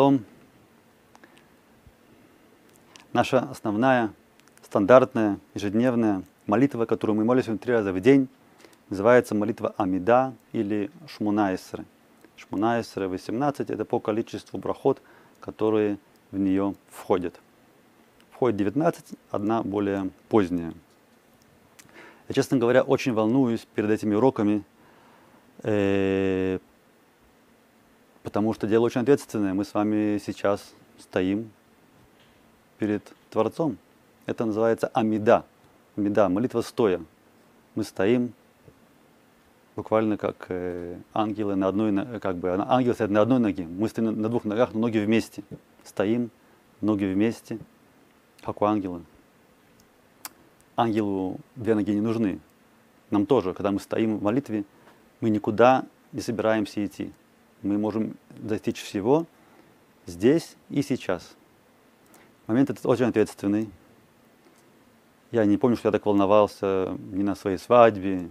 шалом. Наша основная, стандартная, ежедневная молитва, которую мы молимся три раза в день, называется молитва Амида или Шмунаисры. Шмунаисры 18 – это по количеству брахот, которые в нее входят. Входит 19, одна более поздняя. Я, честно говоря, очень волнуюсь перед этими уроками, э, потому что дело очень ответственное. Мы с вами сейчас стоим перед Творцом. Это называется Амида. Амида, молитва стоя. Мы стоим буквально как э, ангелы на одной, как бы ангел стоит на одной ноге, мы стоим на двух ногах, но ноги вместе. Стоим, ноги вместе, как у ангела. Ангелу две ноги не нужны. Нам тоже, когда мы стоим в молитве, мы никуда не собираемся идти. Мы можем достичь всего здесь и сейчас. Момент этот очень ответственный. Я не помню, что я так волновался ни на своей свадьбе,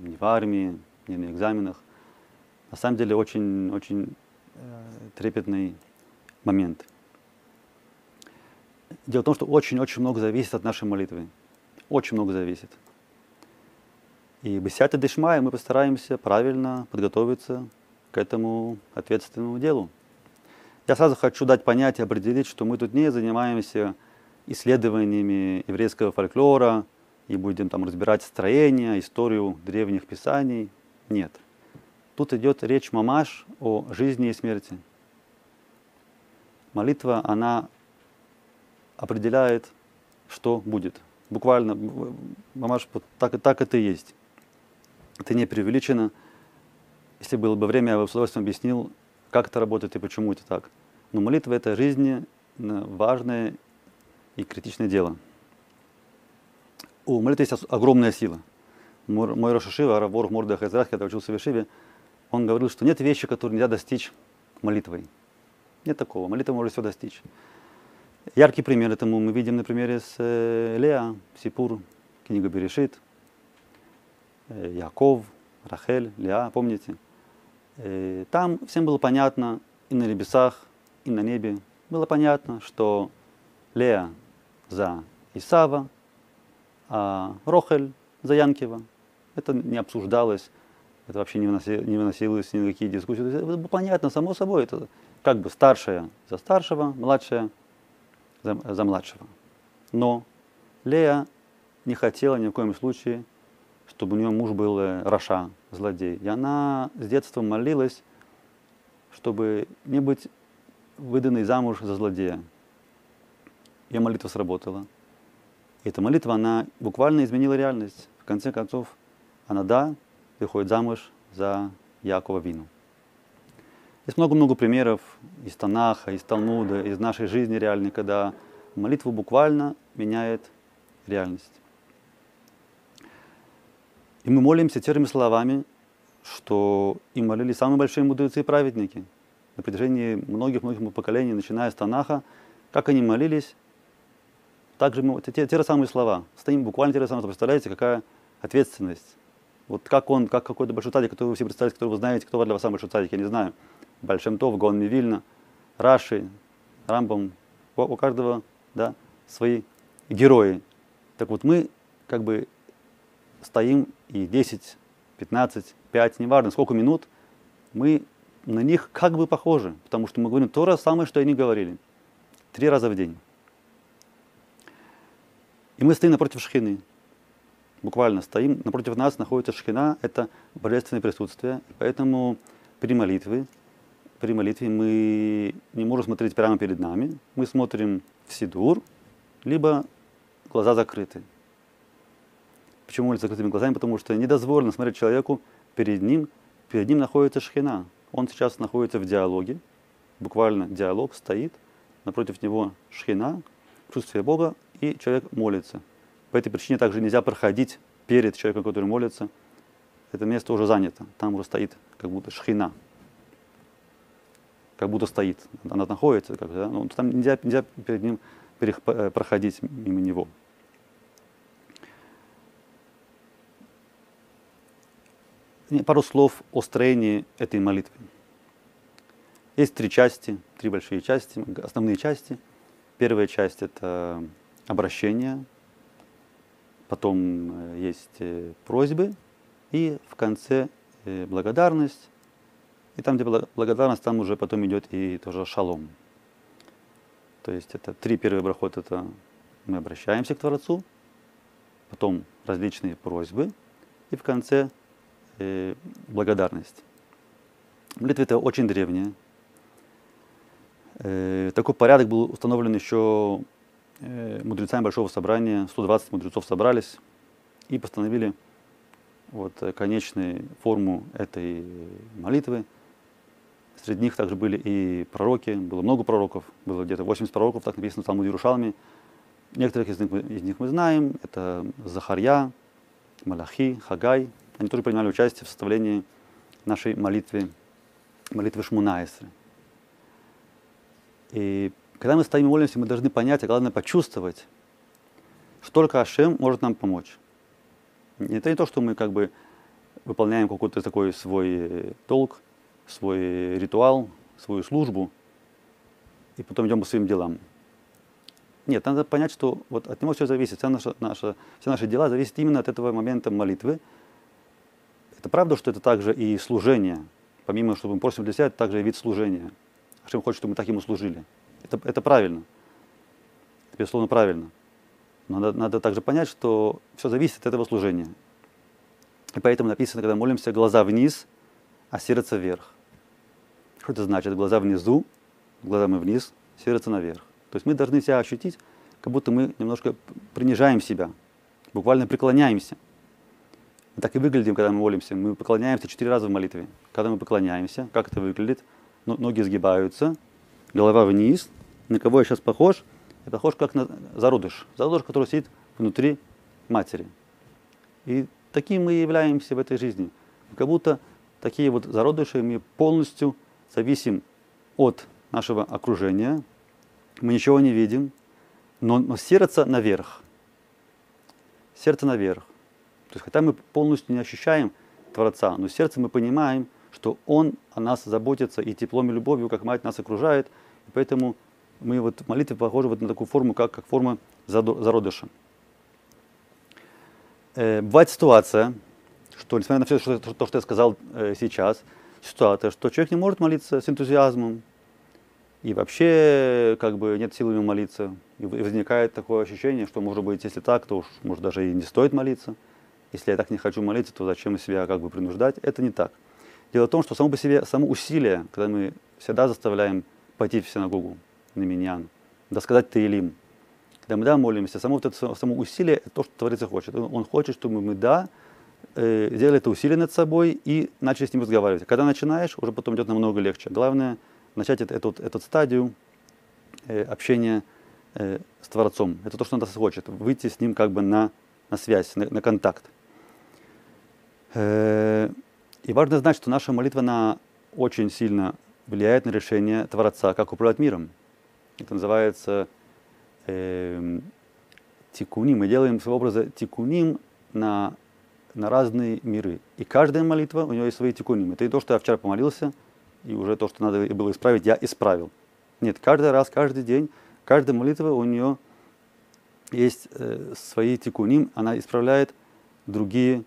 ни в армии, ни на экзаменах. На самом деле очень, очень э, трепетный момент. Дело в том, что очень-очень много зависит от нашей молитвы. Очень много зависит. И Бесята Дешмая мы постараемся правильно подготовиться к этому ответственному делу. Я сразу хочу дать понятие, определить, что мы тут не занимаемся исследованиями еврейского фольклора и будем там разбирать строение, историю древних писаний. Нет. Тут идет речь мамаш о жизни и смерти. Молитва, она определяет, что будет. Буквально, мамаш, так, так это и есть. Это не преувеличено. Если было бы время, я бы с удовольствием объяснил, как это работает и почему это так. Но молитва – это жизни важное и критичное дело. У молитвы есть огромная сила. Мой Рошашива, Равор Морда Хазрах, когда учился в Ешиве, он говорил, что нет вещи, которые нельзя достичь молитвой. Нет такого. Молитва может все достичь. Яркий пример этому мы видим на примере с э, Леа, Сипур, книга Берешит, э, Яков, Рахель, Леа, помните? Э, там всем было понятно, и на небесах, и на небе, было понятно, что Леа за Исава, а Рохель за Янкива. Это не обсуждалось, это вообще не, выносилось, не выносилось ни на какие дискуссии. Это было понятно, само собой, это как бы старшая за старшего, младшая за, за младшего. Но Лея не хотела ни в коем случае, чтобы у нее муж был э, Раша, злодей. И она с детства молилась, чтобы не быть выданной замуж за злодея. Ее молитва сработала. И эта молитва, она буквально изменила реальность. В конце концов, она, да, выходит замуж за Якова Вину. Есть много-много примеров из Танаха, из Талмуда, из нашей жизни реальной, когда молитва буквально меняет реальность. И мы молимся теми словами, что и молились самые большие мудрецы и праведники на протяжении многих-многих поколений, начиная с Танаха, как они молились, также мы, те, те, те же самые слова, стоим буквально те же самые, представляете, какая ответственность. Вот как он, как какой-то большой цадик, который вы все представляете, который вы знаете, кто для вас самый большой цадик, я не знаю. Большим Тов, Гон Мивильна, Раши, Рамбом, у, у каждого да, свои герои. Так вот мы как бы стоим и 10, 15, 5, неважно сколько минут, мы на них как бы похожи, потому что мы говорим то же самое, что они говорили. Три раза в день. И мы стоим напротив шхины. Буквально стоим. Напротив нас находится шхина, это божественное присутствие. Поэтому при молитве, при молитве мы не можем смотреть прямо перед нами. Мы смотрим в сидур, либо глаза закрыты. Почему молиться закрытыми глазами? Потому что недозволено смотреть человеку перед ним. Перед ним находится шхина. Он сейчас находится в диалоге. Буквально диалог стоит. Напротив него шхина, присутствие Бога, и человек молится. По этой причине также нельзя проходить перед человеком, который молится. Это место уже занято. Там уже стоит как будто шхина. Как будто стоит. Она находится. Как, да? Но там нельзя, нельзя перед ним э, проходить мимо него. Пару слов о строении этой молитвы. Есть три части, три большие части, основные части. Первая часть – это обращение, потом э, есть э, просьбы, и в конце э, благодарность. И там, где благодарность, там уже потом идет и тоже шалом. То есть это три первые брахот, это мы обращаемся к Творцу, потом различные просьбы, и в конце э, благодарность. Молитва это очень древняя. Э, такой порядок был установлен еще э, мудрецами Большого Собрания. 120 мудрецов собрались и постановили вот, конечную форму этой молитвы. Среди них также были и пророки, было много пророков, было где-то 80 пророков, так написано в Талмуде Иерушалме. Некоторых из них, из них мы знаем, это Захарья, Малахи, Хагай. Они тоже принимали участие в составлении нашей молитвы, молитвы Шмунаисры. И когда мы стоим и молимся, мы должны понять, а главное почувствовать, что только Ашем может нам помочь. Это не то, что мы как бы выполняем какой-то такой свой долг, свой ритуал, свою службу, и потом идем по своим делам. Нет, надо понять, что вот от него все зависит, вся наша, наша, все наши дела зависят именно от этого момента молитвы. Это правда, что это также и служение. Помимо, что мы просим для себя, это также и вид служения. Ашем хочет, чтобы мы так ему служили. Это, это правильно. Это, безусловно, правильно. Но надо, надо также понять, что все зависит от этого служения. И поэтому написано, когда молимся, глаза вниз, а сердце вверх. Что это значит? Глаза внизу, глаза мы вниз, сердце наверх. То есть мы должны себя ощутить, как будто мы немножко принижаем себя, буквально преклоняемся. Мы так и выглядим, когда мы молимся. Мы преклоняемся четыре раза в молитве. Когда мы преклоняемся, как это выглядит? Ноги сгибаются, голова вниз. На кого я сейчас похож? Я похож как на зародыш. Зародыш, который сидит внутри матери. И таким мы являемся в этой жизни. Как будто такие вот зародыши мы полностью зависим от нашего окружения, мы ничего не видим, но, но сердце наверх. Сердце наверх. То есть, хотя мы полностью не ощущаем Творца, но сердце мы понимаем, что Он о нас заботится и теплом и любовью, как мать нас окружает. И поэтому мы вот в молитве похожи вот на такую форму, как, как форма зародыша. Э, бывает ситуация, что, несмотря на все что, то, что я сказал э, сейчас, ситуация, что человек не может молиться с энтузиазмом, и вообще как бы нет силы ему молиться. И возникает такое ощущение, что может быть, если так, то уж может даже и не стоит молиться. Если я так не хочу молиться, то зачем себя как бы принуждать? Это не так. Дело в том, что само по себе, само усилие, когда мы всегда заставляем пойти в синагогу, на миньян, да сказать Таилим, когда мы да молимся, само, вот это, само усилие, это то, что Творец хочет. Он хочет, чтобы мы да э, сделали это усилие над собой и начали с ним разговаривать. Когда начинаешь, уже потом идет намного легче. Главное – начать эту, эту, стадию э, общения э, с Творцом. Это то, что он хочет, выйти с ним как бы на, на связь, на, на контакт. Э, и важно знать, что наша молитва она очень сильно влияет на решение Творца, как управлять миром. Это называется э, тикуним. Мы делаем своего образа тикуним на, на разные миры. И каждая молитва, у нее есть свои тикуним. Это и то, что я вчера помолился – и уже то, что надо было исправить, я исправил. Нет, каждый раз, каждый день, каждая молитва у нее есть э, свои тикуним, она исправляет другие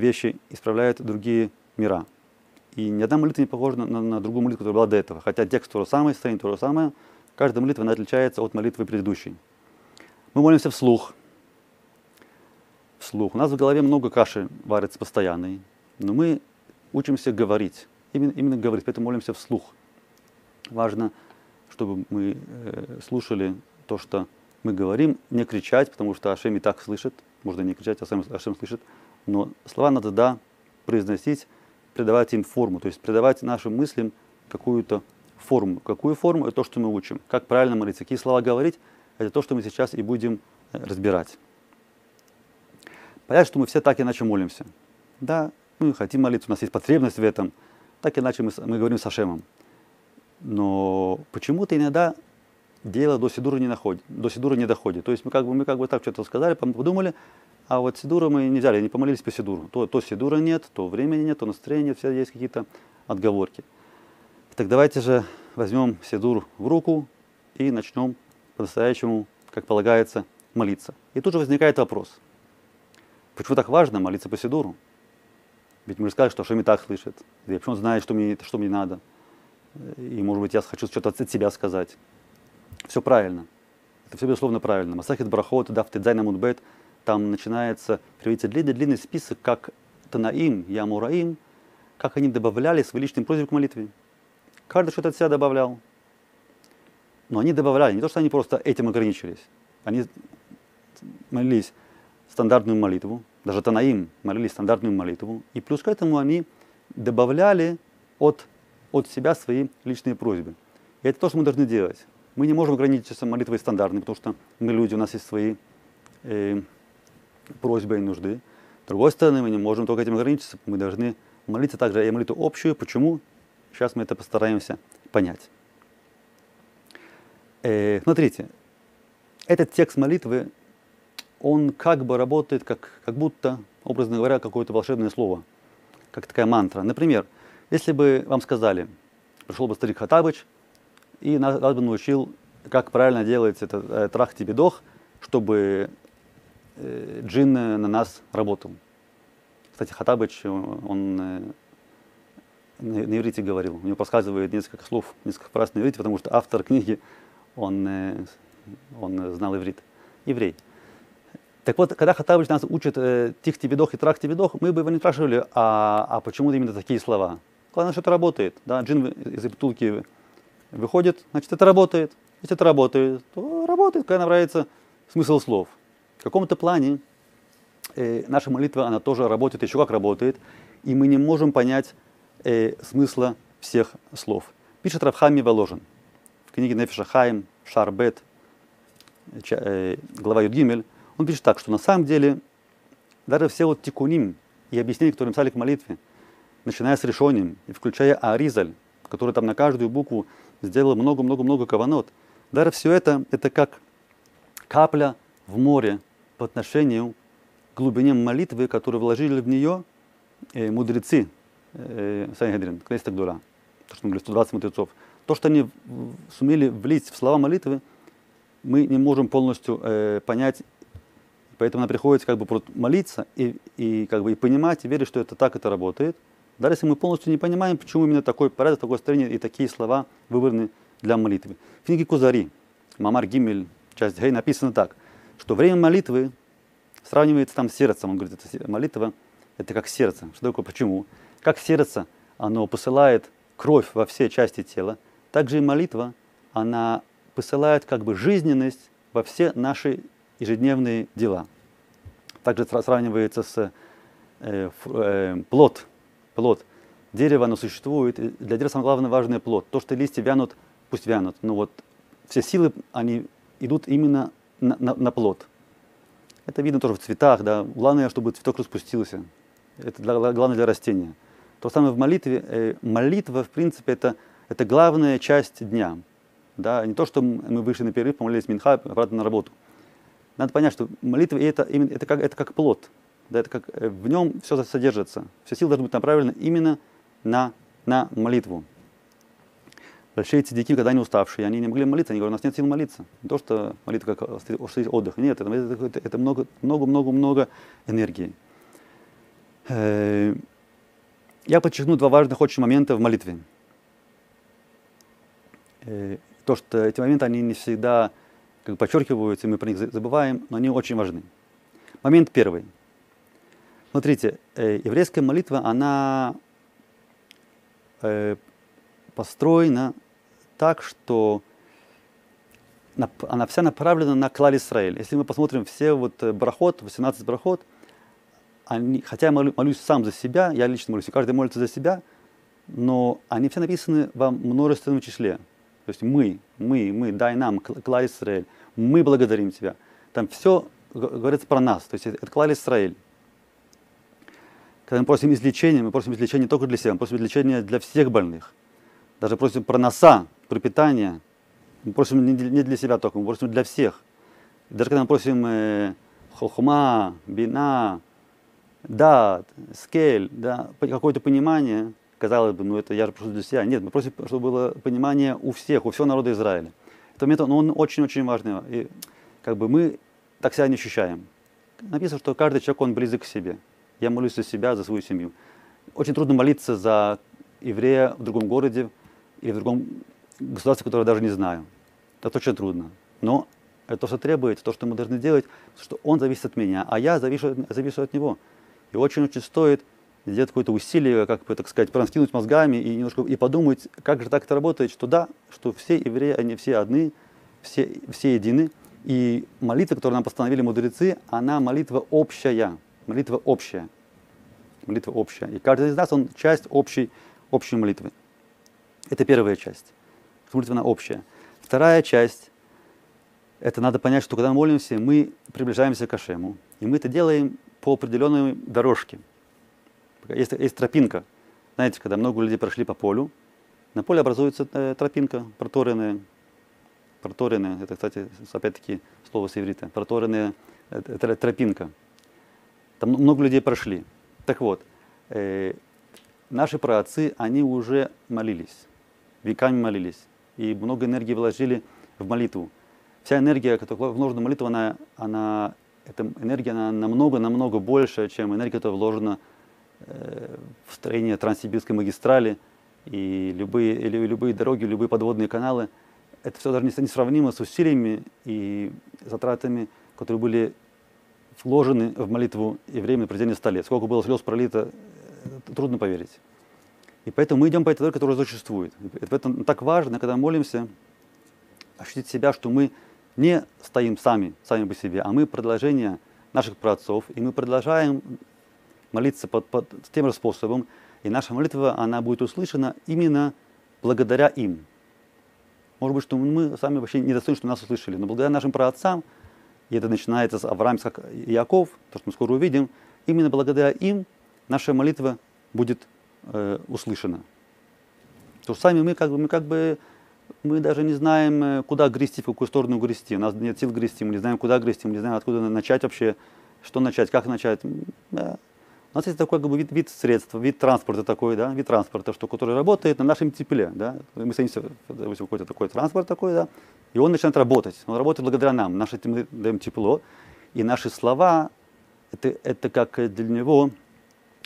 вещи, исправляет другие мира. И ни одна молитва не похожа на, на, на другую молитву, которая была до этого. Хотя текст то же самое, строение то же самое, каждая молитва она отличается от молитвы предыдущей. Мы молимся вслух. Вслух. У нас в голове много каши варится постоянной, но мы учимся говорить именно, именно говорить, поэтому молимся вслух. Важно, чтобы мы э, слушали то, что мы говорим, не кричать, потому что Ашем и так слышит, можно не кричать, а сам Ашем слышит, но слова надо, да, произносить, придавать им форму, то есть придавать нашим мыслям какую-то форму. Какую форму? Это то, что мы учим. Как правильно молиться, какие слова говорить, это то, что мы сейчас и будем э, разбирать. Понятно, что мы все так иначе молимся. Да, мы хотим молиться, у нас есть потребность в этом – так иначе мы, мы говорим с Ашемом. Но почему-то иногда дело до Сидура не, находит, до Сидура не доходит. То есть мы как бы, мы как бы так что-то сказали, подумали, а вот Сидура мы не взяли, не помолились по Сидуру. То, то Сидура нет, то времени нет, то настроения нет, все есть какие-то отговорки. Так давайте же возьмем Сидур в руку и начнем по-настоящему, как полагается, молиться. И тут же возникает вопрос, почему так важно молиться по Сидуру? Ведь мы же сказали, что Шеми так слышит. И почему он знает, что мне, что мне надо. И, может быть, я хочу что-то от себя сказать. Все правильно. Это все, безусловно, правильно. Масахид Брахот, Даф Тедзайна Мудбет, там начинается, приводится длинный-длинный список, как Танаим, Ямураим, как они добавляли свои личные просьбы к молитве. Каждый что-то от себя добавлял. Но они добавляли, не то, что они просто этим ограничились. Они молились стандартную молитву, даже Танаим молились стандартную молитву, и плюс к этому они добавляли от, от себя свои личные просьбы. И это то, что мы должны делать. Мы не можем ограничиться молитвой стандартной, потому что мы люди, у нас есть свои э, просьбы и нужды. С другой стороны, мы не можем только этим ограничиться, мы должны молиться также и молитву общую. Почему? Сейчас мы это постараемся понять. Э, смотрите, этот текст молитвы, он как бы работает, как, как будто, образно говоря, какое-то волшебное слово, как такая мантра. Например, если бы вам сказали, пришел бы старик Хатабыч и нас, нас бы научил, как правильно делать этот э, трах тебедох, чтобы э, джин на нас работал. Кстати, Хатабыч, он э, на, иврите говорил, у него подсказывает несколько слов, несколько фраз на иврите, потому что автор книги, он, э, он знал иврит, еврей. Так вот, когда Хатабыч нас учит э, тих тебедох и трах тебедох, мы бы его не спрашивали, а, а почему именно такие слова. Главное, что это работает. Да? Джин из бутылки выходит, значит, это работает. Если это работает, то работает, когда нравится смысл слов. В каком-то плане э, наша молитва, она тоже работает, еще как работает, и мы не можем понять э, смысла всех слов. Пишет Равхами Воложин в книге Нефиша Хаим, Шарбет, э, глава Юдгимель, он пишет так, что на самом деле даже все вот тикуним и объяснения, которые написали к молитве, начиная с решением и включая Аризаль, который там на каждую букву сделал много-много-много каванот, даже все это, это как капля в море по отношению к глубине молитвы, которую вложили в нее э, мудрецы э, Санхедрин, Кнессет Агдура, то, что мы говорили, 120 мудрецов. То, что они сумели влить в слова молитвы, мы не можем полностью э, понять, поэтому нам приходится как бы молиться и, и, как бы, и понимать, и верить, что это так это работает. Даже если мы полностью не понимаем, почему именно такой порядок, такое строение и такие слова выбраны для молитвы. В книге Кузари, Мамар Гимель, часть Гей, написано так, что время молитвы сравнивается там с сердцем. Он говорит, это молитва, это как сердце. Что такое, почему? Как сердце, оно посылает кровь во все части тела, так же и молитва, она посылает как бы жизненность во все наши ежедневные дела. Также сравнивается с э, э, плод. Плод. Дерево, оно существует. Для дерева самое главное важное плод. То, что листья вянут, пусть вянут. Но вот все силы, они идут именно на, на, на плод. Это видно тоже в цветах. Да. Главное, чтобы цветок распустился. Это для, главное для растения. То самое в молитве. Э, молитва, в принципе, это, это главная часть дня. Да? Не то, что мы вышли на перерыв, помолились Минха, обратно на работу. Надо понять, что молитва это, именно, это, как, это как плод. Да, это как, э, в нем все содержится. Все силы должны быть направлены именно на, на молитву. Большие цадики, когда они уставшие, они не могли молиться, они говорят, у нас нет сил молиться. Не то, что молитва как отдых. Нет, это, много, много, много, много энергии. Э, я подчеркну два важных очень момента в молитве. Э, то, что эти моменты, они не всегда как подчеркиваются, мы про них забываем, но они очень важны. Момент первый. Смотрите, э, еврейская молитва, она э, построена так, что она вся направлена на клаль Израиль. Если мы посмотрим все вот брахот, 18 брахот, они, хотя я молю, молюсь сам за себя, я лично молюсь, и каждый молится за себя, но они все написаны во множественном числе. То есть мы, мы, мы, дай нам, клаль Израиль, мы благодарим Тебя. Там все говорится про нас, то есть это клаль Израиль. Когда мы просим излечения, мы просим излечения только для себя, мы просим излечения для всех больных. Даже просим про носа, про питание. Мы просим не для себя только, мы просим для всех. Даже когда мы просим э, хохма, бина, да, скель, да, какое-то понимание, казалось бы, ну это я же прошу для себя. Нет, мы просим, чтобы было понимание у всех, у всего народа Израиля. Это момент, ну, он очень-очень важный. И как бы мы так себя не ощущаем. Написано, что каждый человек, он близок к себе. Я молюсь за себя, за свою семью. Очень трудно молиться за еврея в другом городе или в другом государстве, которое я даже не знаю. Это очень трудно. Но это то, что требуется, то, что мы должны делать, что он зависит от меня, а я завишу, завишу от него. И очень-очень стоит сделать какое-то усилие, как бы, так сказать, проскинуть мозгами и немножко и подумать, как же так это работает, что да, что все евреи, они все одни, все, все едины. И молитва, которую нам постановили мудрецы, она молитва общая. Молитва общая. Молитва общая. И каждый из нас, он часть общей, общей молитвы. Это первая часть. Молитва она общая. Вторая часть – это надо понять, что когда мы молимся, мы приближаемся к Ашему. И мы это делаем по определенной дорожке. Есть, есть тропинка. Знаете, когда много людей прошли по полю, на поле образуется э, тропинка, проторенная. Проторенная, это, кстати, опять-таки слово с иврита. Проторенная э, тропинка. Там много людей прошли. Так вот, э, наши праотцы, они уже молились, веками молились, и много энергии вложили в молитву. Вся энергия, которая вложена в молитву, она, она эта энергия она намного-намного больше, чем энергия, которая вложена э, в строение Транссибирской магистрали и любые, или любые дороги, любые подводные каналы. Это все даже не сравнимо с усилиями и затратами, которые были вложены в молитву евреям на протяжении 100 лет. Сколько было слез пролито, э, трудно поверить. И поэтому мы идем по этой дороге, которая существует. И поэтому так важно, когда молимся, ощутить себя, что мы не стоим сами, сами по себе, а мы продолжение наших праотцов, и мы продолжаем молиться под, под тем же способом, и наша молитва, она будет услышана именно благодаря им. Может быть, что мы сами вообще не достойны, что нас услышали, но благодаря нашим праотцам, и это начинается с Авраам, и Яков, то, что мы скоро увидим, именно благодаря им наша молитва будет э, услышана. То что сами мы как бы, мы как бы мы даже не знаем, э, куда грести, в какую сторону грести. У нас нет сил грести, мы не знаем, куда грести, мы не знаем, откуда начать вообще, что начать, как начать. У нас есть такой как бы, вид, вид средств, вид транспорта такой, да, вид транспорта, что, который работает на нашем тепле. Да. Мы садимся, допустим, какой-то такой транспорт такой, да, и он начинает работать. Он работает благодаря нам. Наши, мы даем тепло, и наши слова, это, это как для него,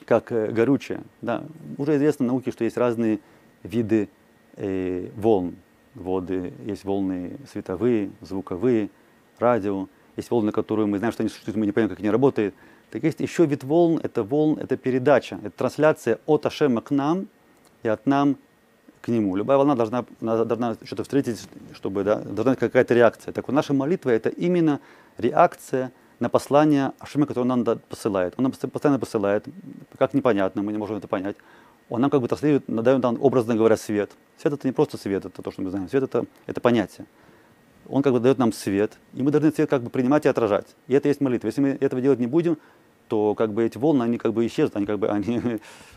как э, горючее. Да. Уже известно в науке, что есть разные виды э, волн воды, есть волны световые, звуковые, радио, есть волны, которые мы знаем, что они существуют, мы не понимаем, как они работают. Так есть еще вид волн, это волн, это передача, это трансляция от Ашема к нам и от нам к нему. Любая волна должна, должна что-то встретить, чтобы да, должна быть какая-то реакция. Так вот, наша молитва это именно реакция на послание Ашема, которое он нам посылает. Он нам постоянно посылает, как непонятно, мы не можем это понять он нам как бы транслирует, дает нам, образно говоря, свет. Свет это не просто свет, это то, что мы знаем. Свет это, это понятие. Он как бы дает нам свет, и мы должны свет как бы принимать и отражать. И это есть молитва. Если мы этого делать не будем, то как бы эти волны, они как бы исчезнут, они как бы, они,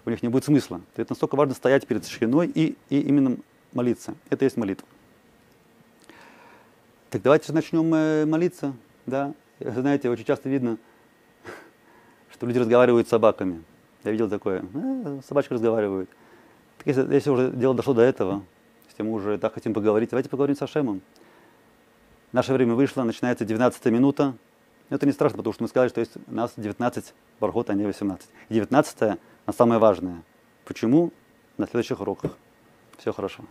у них не будет смысла. Это настолько важно стоять перед шхиной и, и именно молиться. Это есть молитва. Так давайте же начнем э, молиться. Да? Знаете, очень часто видно, что люди разговаривают с собаками. Я видел такое. Э, собачка разговаривает. Так если, если уже дело дошло до этого, если мы уже так хотим поговорить, давайте поговорим с Ашемом. Наше время вышло, начинается 19 минута. Это не страшно, потому что мы сказали, что есть у нас 19 бархот, а не 18. И 19 на самое важное. Почему? На следующих уроках. Все хорошо.